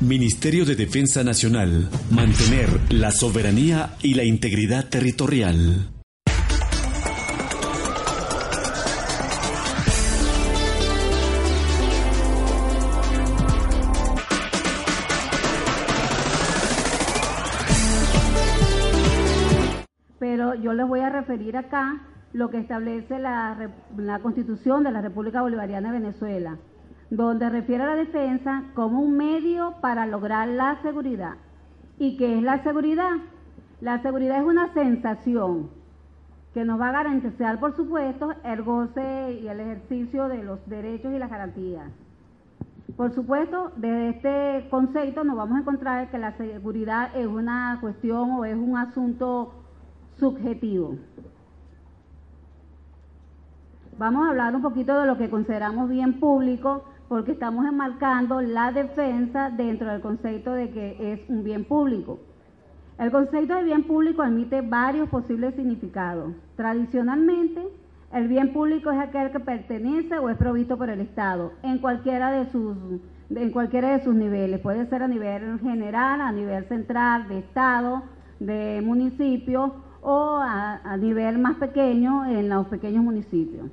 Ministerio de Defensa Nacional. Mantener la soberanía y la integridad territorial. Pero yo les voy a referir acá lo que establece la, la Constitución de la República Bolivariana de Venezuela donde refiere a la defensa como un medio para lograr la seguridad. ¿Y qué es la seguridad? La seguridad es una sensación que nos va a garantizar, por supuesto, el goce y el ejercicio de los derechos y las garantías. Por supuesto, desde este concepto nos vamos a encontrar que la seguridad es una cuestión o es un asunto subjetivo. Vamos a hablar un poquito de lo que consideramos bien público, porque estamos enmarcando la defensa dentro del concepto de que es un bien público. El concepto de bien público admite varios posibles significados. Tradicionalmente, el bien público es aquel que pertenece o es provisto por el Estado en cualquiera de sus en cualquiera de sus niveles. Puede ser a nivel general, a nivel central, de Estado, de municipio o a, a nivel más pequeño en los pequeños municipios.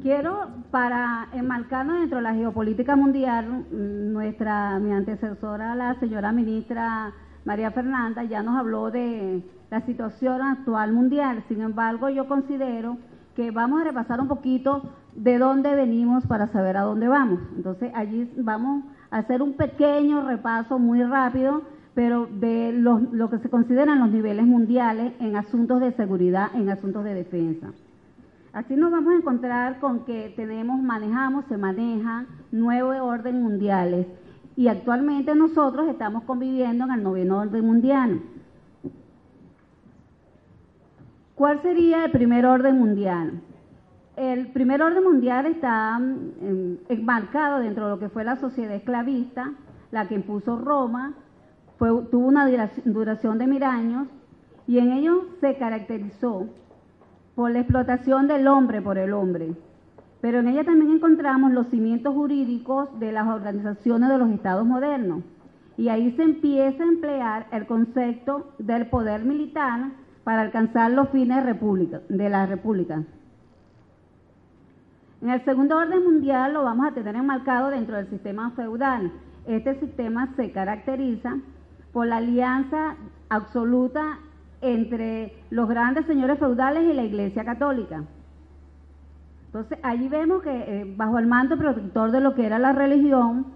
Quiero, para enmarcarnos dentro de la geopolítica mundial, nuestra, mi antecesora, la señora ministra María Fernanda, ya nos habló de la situación actual mundial. Sin embargo, yo considero que vamos a repasar un poquito de dónde venimos para saber a dónde vamos. Entonces, allí vamos a hacer un pequeño repaso muy rápido, pero de lo, lo que se consideran los niveles mundiales en asuntos de seguridad, en asuntos de defensa. Así nos vamos a encontrar con que tenemos, manejamos, se maneja nueve orden mundiales y actualmente nosotros estamos conviviendo en el noveno orden mundial. ¿Cuál sería el primer orden mundial? El primer orden mundial está mm, enmarcado dentro de lo que fue la sociedad esclavista, la que impuso Roma, fue, tuvo una duración de mil años y en ello se caracterizó por la explotación del hombre por el hombre. Pero en ella también encontramos los cimientos jurídicos de las organizaciones de los estados modernos. Y ahí se empieza a emplear el concepto del poder militar para alcanzar los fines de la república. En el segundo orden mundial lo vamos a tener enmarcado dentro del sistema feudal. Este sistema se caracteriza por la alianza absoluta entre los grandes señores feudales y la Iglesia Católica. Entonces, allí vemos que eh, bajo el manto protector de lo que era la religión,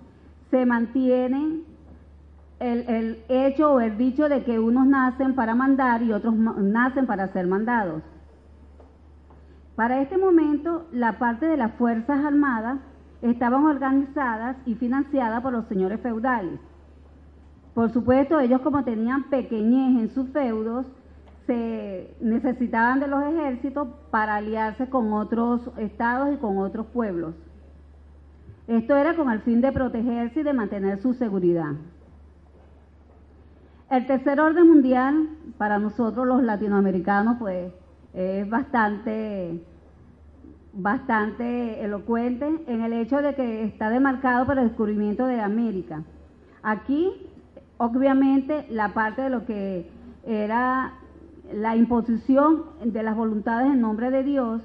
se mantiene el, el, hecho o el dicho de que unos nacen para mandar y otros nacen para ser mandados. Para este momento, la parte de las Fuerzas Armadas estaban organizadas y financiadas por los señores feudales. Por supuesto, ellos como tenían pequeñez en sus feudos, se necesitaban de los ejércitos para aliarse con otros estados y con otros pueblos. Esto era con el fin de protegerse y de mantener su seguridad. El tercer orden mundial, para nosotros los latinoamericanos, pues es bastante, bastante elocuente en el hecho de que está demarcado por el descubrimiento de América. Aquí obviamente la parte de lo que era la imposición de las voluntades en nombre de Dios,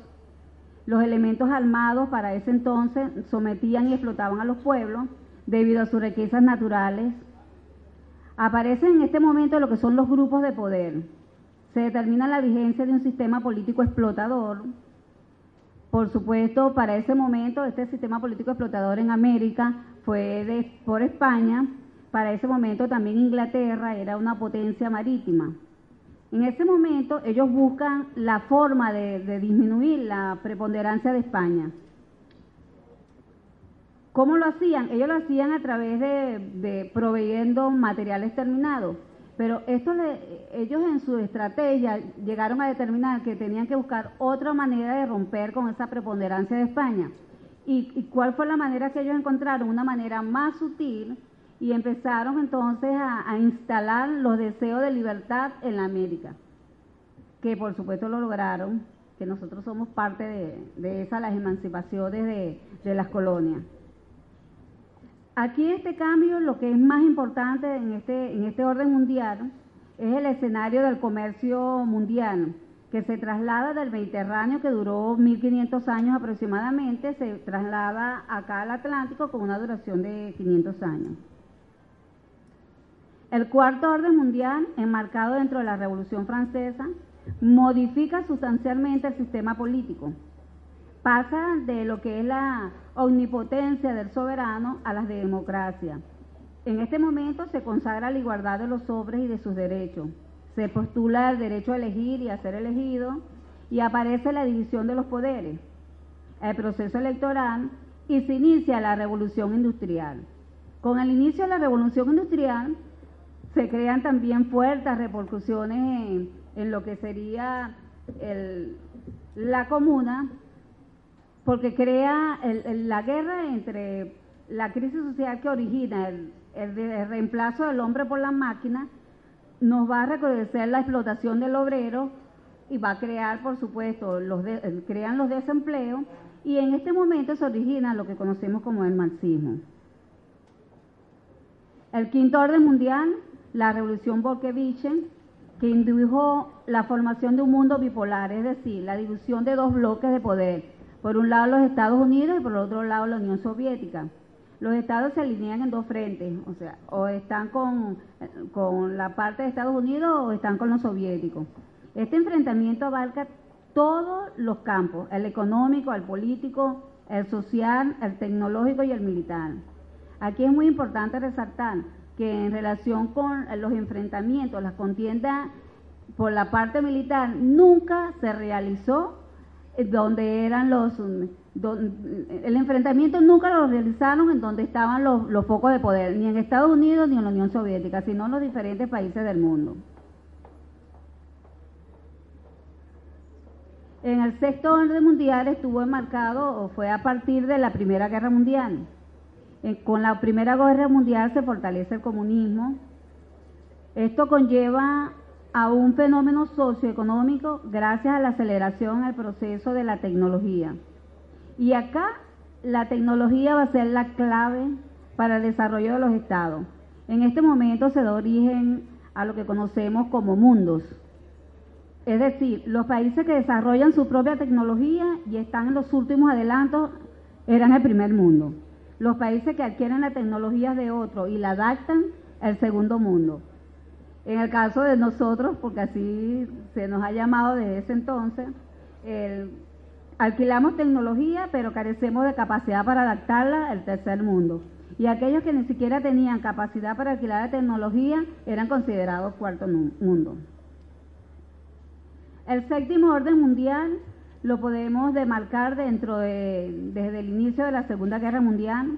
los elementos armados para ese entonces sometían y explotaban a los pueblos debido a sus riquezas naturales. Aparecen en este momento lo que son los grupos de poder. Se determina la vigencia de un sistema político explotador. Por supuesto, para ese momento, este sistema político explotador en América fue de, por España, para ese momento también Inglaterra era una potencia marítima. En ese momento ellos buscan la forma de, disminuir la preponderancia de España. ¿Cómo lo hacían? Ellos lo hacían a través de, proveyendo materiales terminados. Pero esto ellos en su estrategia llegaron a determinar que tenían que buscar otra manera de romper con esa preponderancia de España. ¿Y cuál fue la manera que ellos encontraron? Una manera más sutil y empezaron entonces a, instalar los deseos de libertad en la América, que por supuesto lo lograron, que nosotros somos parte de, de esas, las emancipaciones de, de las colonias. Aquí este cambio, lo que es más importante en este, en este orden mundial, es el escenario del comercio mundial, que se traslada del Mediterráneo, que duró 1500 años aproximadamente, se traslada acá al Atlántico con una duración de 500 años. El cuarto orden mundial, enmarcado dentro de la Revolución Francesa, modifica sustancialmente el sistema político pasa de lo que es la omnipotencia del soberano a las de democracia. En este momento se consagra la igualdad de los hombres y de sus derechos. Se postula el derecho a elegir y a ser elegido y aparece la división de los poderes, el proceso electoral y se inicia la revolución industrial. Con el inicio de la revolución industrial se crean también fuertes repercusiones en, lo que sería la comuna porque crea la guerra entre la crisis social que origina el, reemplazo del hombre por la máquina, nos va a reconocer la explotación del obrero y va a crear, por supuesto, los crean los desempleos y en este momento se origina lo que conocemos como el marxismo. El quinto orden mundial, la revolución bolchevique, que indujo la formación de un mundo bipolar, es decir, la división de dos bloques de poder, por un lado los Estados Unidos y por el otro lado la Unión Soviética. Los estados se alinean en dos frentes, o sea, o están con, con la parte de Estados Unidos o están con los soviéticos. Este enfrentamiento abarca todos los campos, el económico, el político, el social, el tecnológico y el militar. Aquí es muy importante resaltar que en relación con los enfrentamientos, las contiendas por la parte militar, nunca se realizó donde eran los... el enfrentamiento nunca lo realizaron en donde estaban los, los focos de poder, ni en Estados Unidos ni en la Unión Soviética, sino en los diferentes países del mundo. En el sexto orden mundial estuvo enmarcado, o fue a partir de la Primera Guerra Mundial. Con la Primera Guerra Mundial se fortalece el comunismo. Esto conlleva a un fenómeno socioeconómico gracias a la aceleración al proceso de la tecnología. Y acá la tecnología va a ser la clave para el desarrollo de los estados. En este momento se da origen a lo que conocemos como mundos. Es decir, los países que desarrollan su propia tecnología y están en los últimos adelantos eran el primer mundo. Los países que adquieren la tecnología de otro y la adaptan, el segundo mundo. En el caso de nosotros, porque así se nos ha llamado desde ese entonces, alquilamos tecnología, pero carecemos de capacidad para adaptarla al tercer mundo. Y aquellos que ni siquiera tenían capacidad para alquilar la tecnología eran considerados cuarto mundo. El séptimo orden mundial lo podemos demarcar dentro de, desde el inicio de la Segunda Guerra Mundial,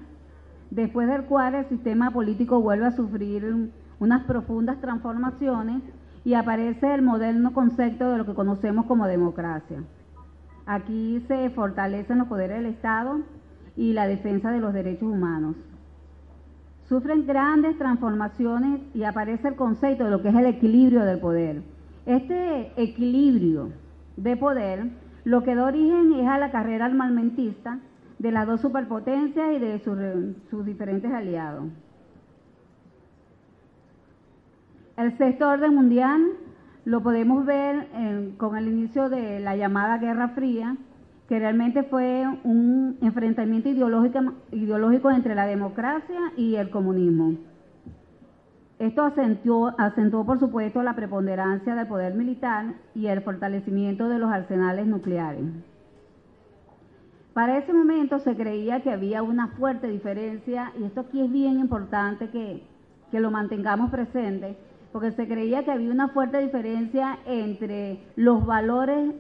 después del cual el sistema político vuelve a sufrir unas profundas transformaciones y aparece el moderno concepto de lo que conocemos como democracia. Aquí se fortalecen los poderes del Estado y la defensa de los derechos humanos. Sufren grandes transformaciones y aparece el concepto de lo que es el equilibrio del poder. Este equilibrio de poder lo que da origen es a la carrera armamentista de las dos superpotencias y de sus, diferentes aliados. El sexto orden mundial lo podemos ver con el inicio de la llamada Guerra Fría, que realmente fue un enfrentamiento ideológico entre la democracia y el comunismo. Esto acentuó, por supuesto, la preponderancia del poder militar y el fortalecimiento de los arsenales nucleares. Para ese momento se creía que había una fuerte diferencia, y esto aquí es bien importante que, que lo mantengamos presente, porque se creía que había una fuerte diferencia entre los valores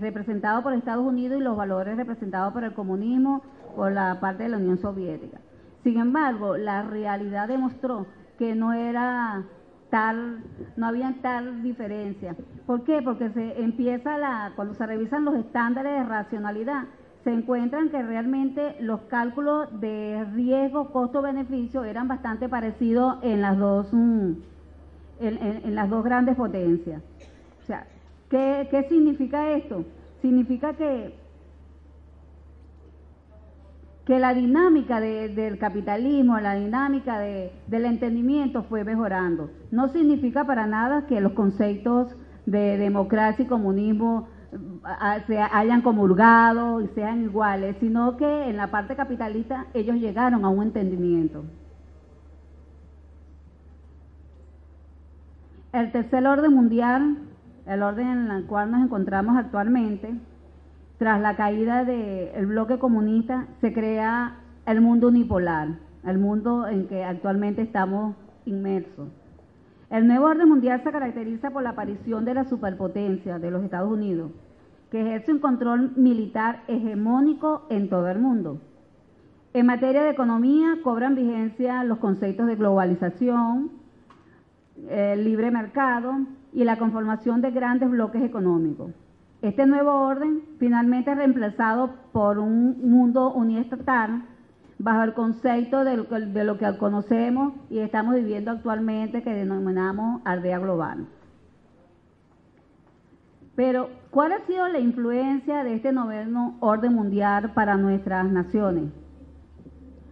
representados por Estados Unidos y los valores representados por el comunismo por la parte de la Unión Soviética. Sin embargo, la realidad demostró que no era tal, no había tal diferencia. ¿Por qué? Porque se empieza la, cuando se revisan los estándares de racionalidad, se encuentran que realmente los cálculos de riesgo, costo-beneficio eran bastante parecidos en las dos, mm, en, las dos grandes potencias. O sea, ¿qué, ¿qué significa esto? Significa que que la dinámica del capitalismo, la dinámica del entendimiento fue mejorando. No significa para nada que los conceptos de democracia y comunismo se hayan comulgado y sean iguales, sino que en la parte capitalista ellos llegaron a un entendimiento. El tercer orden mundial, el orden en el cual nos encontramos actualmente, tras la caída del bloque comunista, se crea el mundo unipolar, el mundo en que actualmente estamos inmersos. El nuevo orden mundial se caracteriza por la aparición de la superpotencia de los Estados Unidos, que ejerce un control militar hegemónico en todo el mundo. En materia de economía cobran vigencia los conceptos de globalización, el libre mercado y la conformación de grandes bloques económicos. Este nuevo orden finalmente reemplazado por un mundo uniestatal bajo el concepto de lo, que, conocemos y estamos viviendo actualmente que denominamos aldea global. Pero, ¿cuál ha sido la influencia de este noveno orden mundial para nuestras naciones?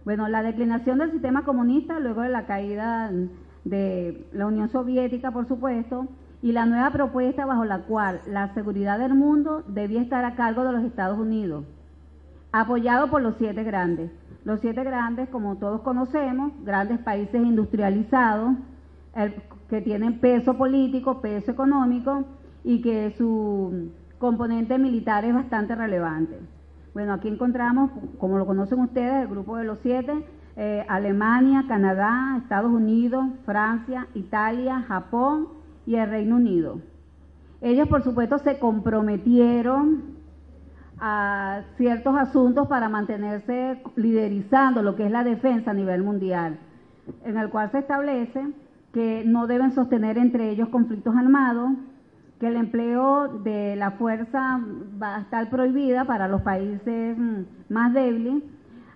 Bueno, la declinación del sistema comunista luego de la caída de la Unión Soviética, por supuesto, y la nueva propuesta bajo la cual la seguridad del mundo debía estar a cargo de los Estados Unidos, apoyado por los siete grandes. Los siete grandes, como todos conocemos, grandes países industrializados, que tienen peso político, peso económico y que su componente militar es bastante relevante. Bueno, aquí encontramos, como lo conocen ustedes, el grupo de los siete, eh, Alemania, Canadá, Estados Unidos, Francia, Italia, Japón y el Reino Unido. Ellos, por supuesto, se comprometieron a ciertos asuntos para mantenerse liderizando lo que es la defensa a nivel mundial, en el cual se establece que no deben sostener entre ellos conflictos armados, que el empleo de la fuerza va a estar prohibida para los países mm, más débiles,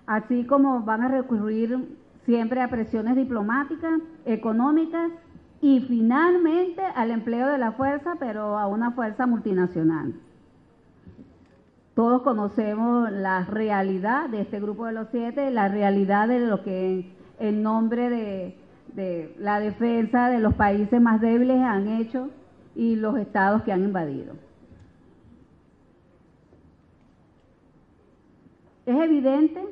así como van a recurrir siempre a presiones diplomáticas, económicas y finalmente al empleo de la fuerza, pero a una fuerza multinacional. Todos conocemos la realidad de este grupo de los siete, la realidad de lo que en nombre de, la defensa de los países más débiles han hecho y los estados que han invadido. Es evidente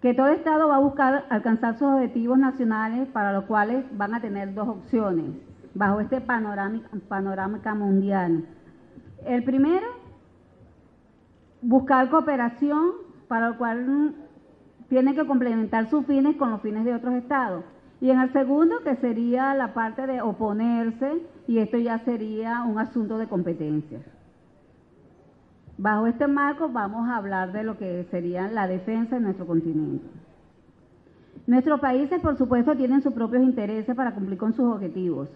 que todo Estado va a buscar alcanzar sus objetivos nacionales para los cuales van a tener dos opciones bajo este panorámica mundial. El primero buscar cooperación para lo cual tiene que complementar sus fines con los fines de otros estados. Y en el segundo, que sería la parte de oponerse, y esto ya sería un asunto de competencia. Bajo este marco vamos a hablar de lo que sería la defensa de nuestro continente. Nuestros países, por supuesto, tienen sus propios intereses para cumplir con sus objetivos.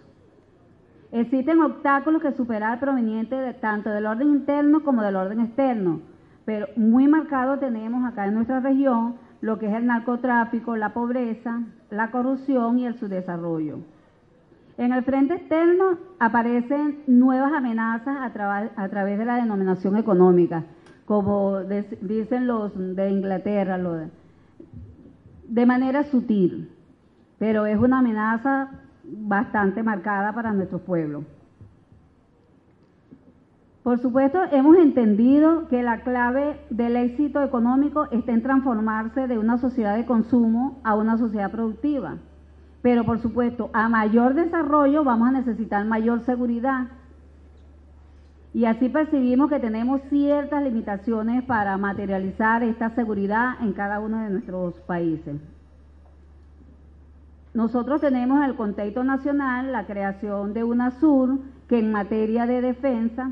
Existen obstáculos que superar provenientes tanto del orden interno como del orden externo, pero muy marcado tenemos acá en nuestra región lo que es el narcotráfico, la pobreza, la corrupción y el subdesarrollo. En el frente externo aparecen nuevas amenazas a, través de la denominación económica, como dicen los de Inglaterra, de manera sutil, pero es una amenaza bastante marcada para nuestro pueblo. Por supuesto, hemos entendido que la clave del éxito económico está en transformarse de una sociedad de consumo a una sociedad productiva. Pero por supuesto, a mayor desarrollo vamos a necesitar mayor seguridad. Y así percibimos que tenemos ciertas limitaciones para materializar esta seguridad en cada uno de nuestros países. Nosotros tenemos en el contexto nacional la creación de UNASUR, que en materia de defensa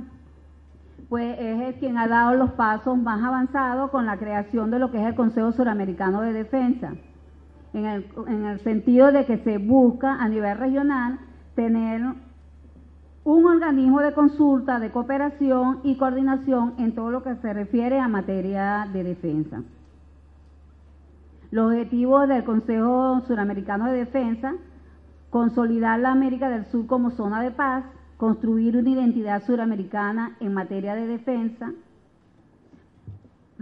pues es quien ha dado los pasos más avanzados con la creación de lo que es el Consejo Suramericano de Defensa, en el, en el sentido de que se busca a nivel regional tener un organismo de consulta, de cooperación y coordinación en todo lo que se refiere a materia de defensa. Los objetivos del Consejo Suramericano de Defensa, consolidar la América del Sur como zona de paz, construir una identidad suramericana en materia de defensa,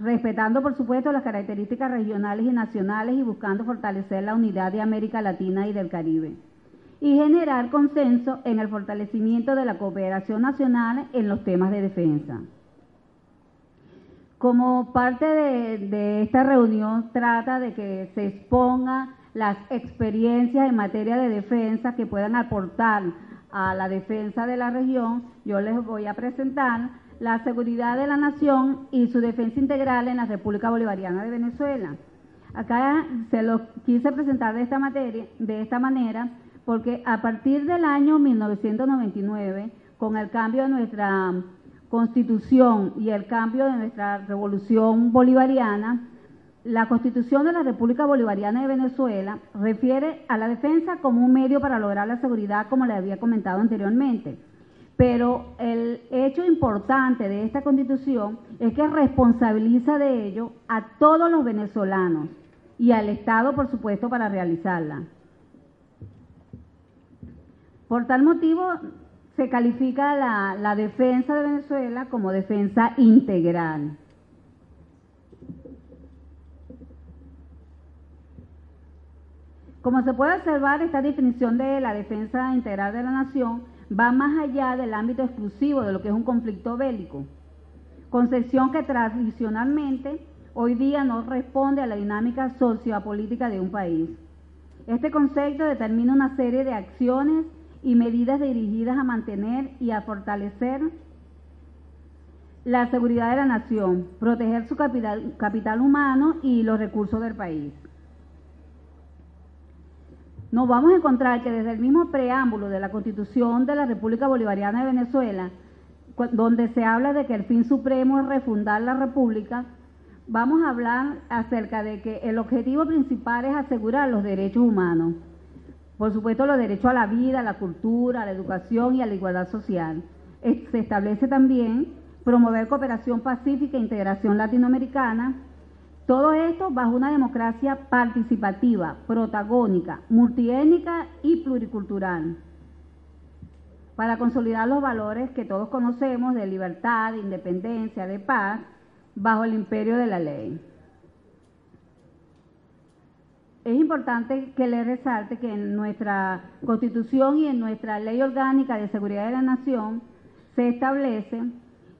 respetando por supuesto las características regionales y nacionales y buscando fortalecer la unidad de América Latina y del Caribe y generar consenso en el fortalecimiento de la cooperación nacional en los temas de defensa. Como parte de, esta reunión trata de que se exponga las experiencias en materia de defensa que puedan aportar a la defensa de la región, yo les voy a presentar la seguridad de la nación y su defensa integral en la República Bolivariana de Venezuela. Acá se lo quise presentar de esta materia, de esta manera, porque a partir del año 1999, con el cambio de nuestra constitución y el cambio de nuestra revolución bolivariana, la Constitución de la República Bolivariana de Venezuela refiere a la defensa como un medio para lograr la seguridad, como le había comentado anteriormente. Pero el hecho importante de esta Constitución es que responsabiliza de ello a todos los venezolanos y al Estado, por supuesto, para realizarla. Por tal motivo, se califica la, defensa de Venezuela como defensa integral. Como se puede observar, esta definición de la defensa integral de la nación va más allá del ámbito exclusivo de lo que es un conflicto bélico, concepción que tradicionalmente hoy día no responde a la dinámica sociopolítica de un país. Este concepto determina una serie de acciones y medidas dirigidas a mantener y a fortalecer la seguridad de la nación, proteger su capital, capital humano y los recursos del país. Nos vamos a encontrar que desde el mismo preámbulo de la Constitución de la República Bolivariana de Venezuela, donde se habla de que el fin supremo es refundar la República, vamos a hablar acerca de que el objetivo principal es asegurar los derechos humanos por supuesto, los derechos a la vida, a la cultura, a la educación y a la igualdad social. Se establece también promover cooperación pacífica e integración latinoamericana. Todo esto bajo una democracia participativa, protagónica, multiétnica y pluricultural, para consolidar los valores que todos conocemos de libertad, de independencia, de paz, bajo el imperio de la ley. Es importante que le resalte que en nuestra Constitución y en nuestra Ley Orgánica de Seguridad de la Nación se establece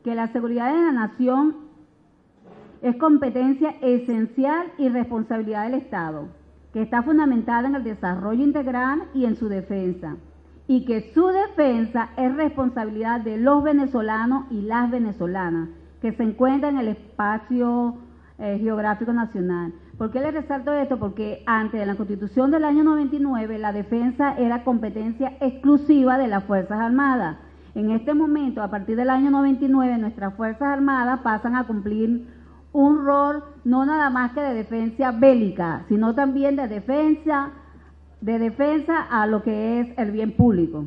que la seguridad de la nación es competencia esencial y responsabilidad del Estado, que está fundamentada en el desarrollo integral y en su defensa, y que su defensa es responsabilidad de los venezolanos y las venezolanas que se encuentran en el espacio eh, geográfico nacional. ¿Por qué le resalto esto? Porque antes de la Constitución del año 99 la defensa era competencia exclusiva de las Fuerzas Armadas. En este momento, a partir del año 99, nuestras Fuerzas Armadas pasan a cumplir un rol no nada más que de defensa bélica, sino también de defensa, de defensa a lo que es el bien público.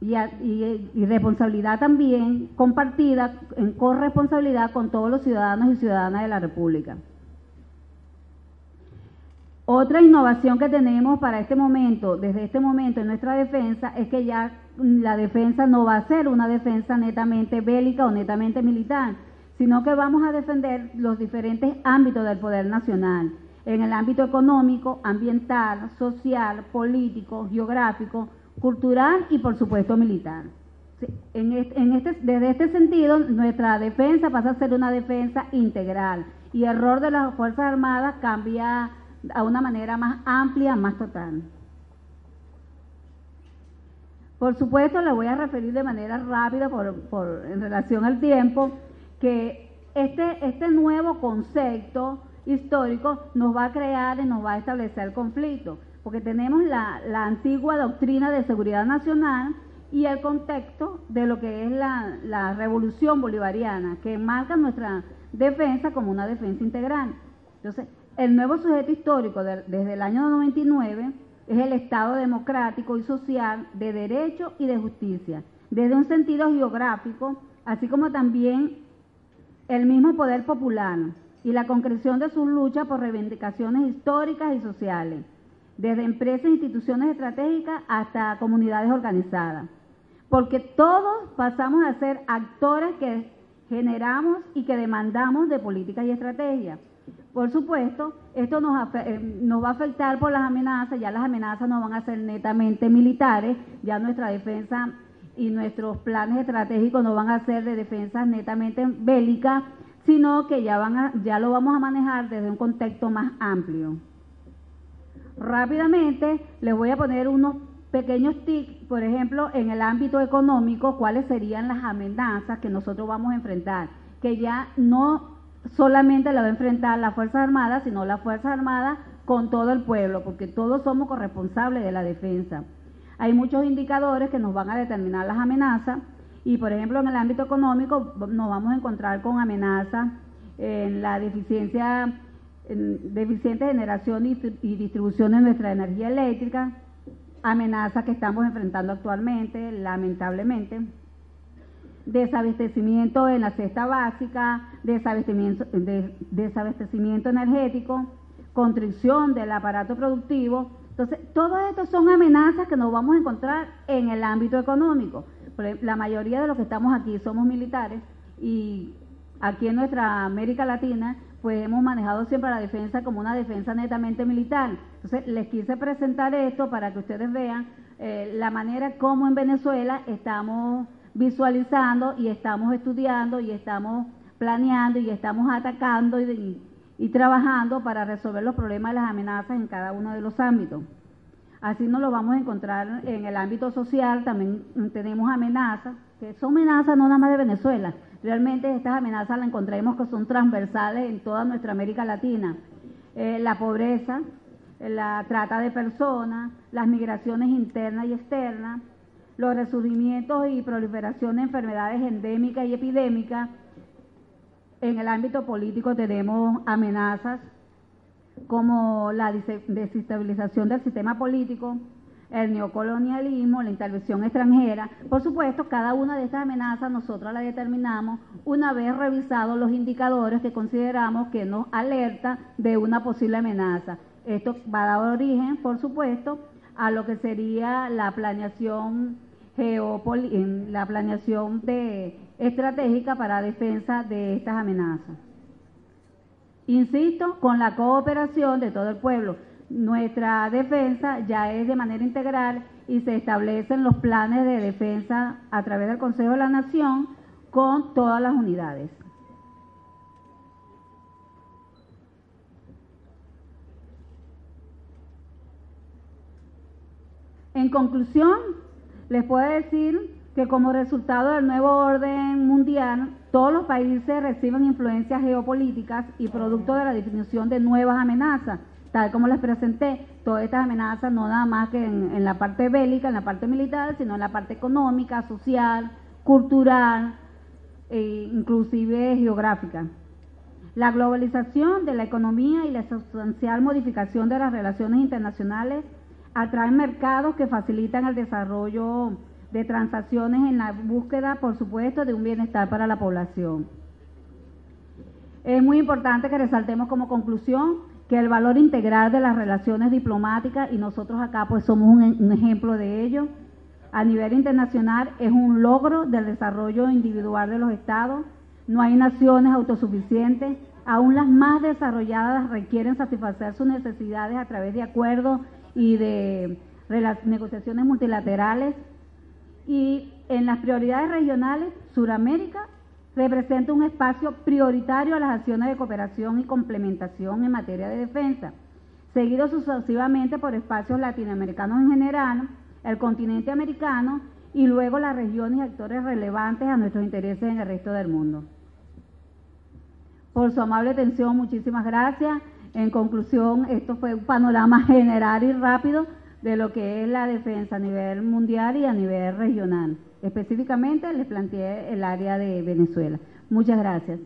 Y, y, responsabilidad también compartida en corresponsabilidad con todos los ciudadanos y ciudadanas de la República. Otra innovación que tenemos para este momento, desde este momento en nuestra defensa, es que ya la defensa no va a ser una defensa netamente bélica o netamente militar, sino que vamos a defender los diferentes ámbitos del poder nacional, en el ámbito económico, ambiental, social, político, geográfico, cultural y por supuesto militar. En este, desde este sentido, nuestra defensa pasa a ser una defensa integral y el rol de las Fuerzas Armadas cambia a una manera más amplia, más total. Por supuesto, le voy a referir de manera rápida por, en relación al tiempo que este, este nuevo concepto histórico nos va a crear y nos va a establecer conflicto, porque tenemos la, la antigua doctrina de seguridad nacional y el contexto de lo que es la, la revolución bolivariana, que marca nuestra defensa como una defensa integral. Entonces, el nuevo sujeto histórico desde el año 99 es el Estado democrático y social de derecho y de justicia, desde un sentido geográfico, así como también el mismo poder popular y la concreción de sus luchas por reivindicaciones históricas y sociales, desde empresas e instituciones estratégicas hasta comunidades organizadas. Porque todos pasamos a ser actores que generamos y que demandamos de política y estrategia. Por supuesto, esto nos, eh, nos, va a afectar por las amenazas, ya las amenazas no van a ser netamente militares, ya nuestra defensa y nuestros planes estratégicos no van a ser de defensa netamente bélica, sino que ya, van a, ya lo vamos a manejar desde un contexto más amplio. Rápidamente les voy a poner unos pequeños tics, por ejemplo, en el ámbito económico, cuáles serían las amenazas que nosotros vamos a enfrentar, que ya no solamente la va a enfrentar las Fuerzas Armadas, sino las Fuerzas Armadas con todo el pueblo, porque todos somos corresponsables de la defensa. Hay muchos indicadores que nos van a determinar las amenazas y, por ejemplo, en el ámbito económico nos vamos a encontrar con amenazas en la deficiencia, en deficiente generación y distribución de nuestra energía eléctrica, amenazas que estamos enfrentando actualmente, lamentablemente desabastecimiento en la cesta básica, desabastecimiento, desabastecimiento energético, constricción del aparato productivo. Entonces, todo esto son amenazas que nos vamos a encontrar en el ámbito económico. La mayoría de los que estamos aquí somos militares y aquí en nuestra América Latina, pues hemos manejado siempre la defensa como una defensa netamente militar. Entonces, les quise presentar esto para que ustedes vean eh, la manera como en Venezuela estamos visualizando y estamos estudiando y estamos planeando y estamos atacando y, trabajando para resolver los problemas y las amenazas en cada uno de los ámbitos. Así nos lo vamos a encontrar en el ámbito social, también tenemos amenazas, que son amenazas no nada más de Venezuela, realmente estas amenazas las encontramos que son transversales en toda nuestra América Latina. Eh, la pobreza, la trata de personas, las migraciones internas y externas, los resurgimientos y proliferación de enfermedades endémicas y epidémicas. En el ámbito político tenemos amenazas como la desestabilización del sistema político, el neocolonialismo, la intervención extranjera. Por supuesto, cada una de estas amenazas nosotros la determinamos una vez revisados los indicadores que consideramos que nos alerta de una posible amenaza. Esto va a dar origen, por supuesto, a lo que sería la planeación en la planeación de, estratégica para defensa de estas amenazas. Insisto, con la cooperación de todo el pueblo. Nuestra defensa ya es de manera integral y se establecen los planes de defensa a través del Consejo de la Nación con todas las unidades. En conclusión, les puedo decir que como resultado del nuevo orden mundial, todos los países reciben influencias geopolíticas y producto de la definición de nuevas amenazas, tal como les presenté, todas estas amenazas no nada más que en, la parte bélica, en la parte militar, sino en la parte económica, social, cultural e inclusive geográfica. La globalización de la economía y la sustancial modificación de las relaciones internacionales atraen mercados que facilitan el desarrollo de transacciones en la búsqueda, por supuesto, de un bienestar para la población. Es muy importante que resaltemos como conclusión que el valor integral de las relaciones diplomáticas, y nosotros acá pues somos un, ejemplo de ello, a nivel internacional es un logro del desarrollo individual de los estados. No hay naciones autosuficientes, aún las más desarrolladas requieren satisfacer sus necesidades a través de acuerdos y de negociaciones multilaterales. Y en las prioridades regionales, Suramérica representa un espacio prioritario a las acciones de cooperación y complementación en materia de defensa, seguido sucesivamente por espacios latinoamericanos en general, el continente americano y luego las regiones y actores relevantes a nuestros intereses en el resto del mundo. Por su amable atención, muchísimas gracias. En conclusión, esto fue un panorama general y rápido de lo que es la defensa a nivel mundial y a nivel regional. Específicamente les planteé el área de Venezuela. Muchas gracias.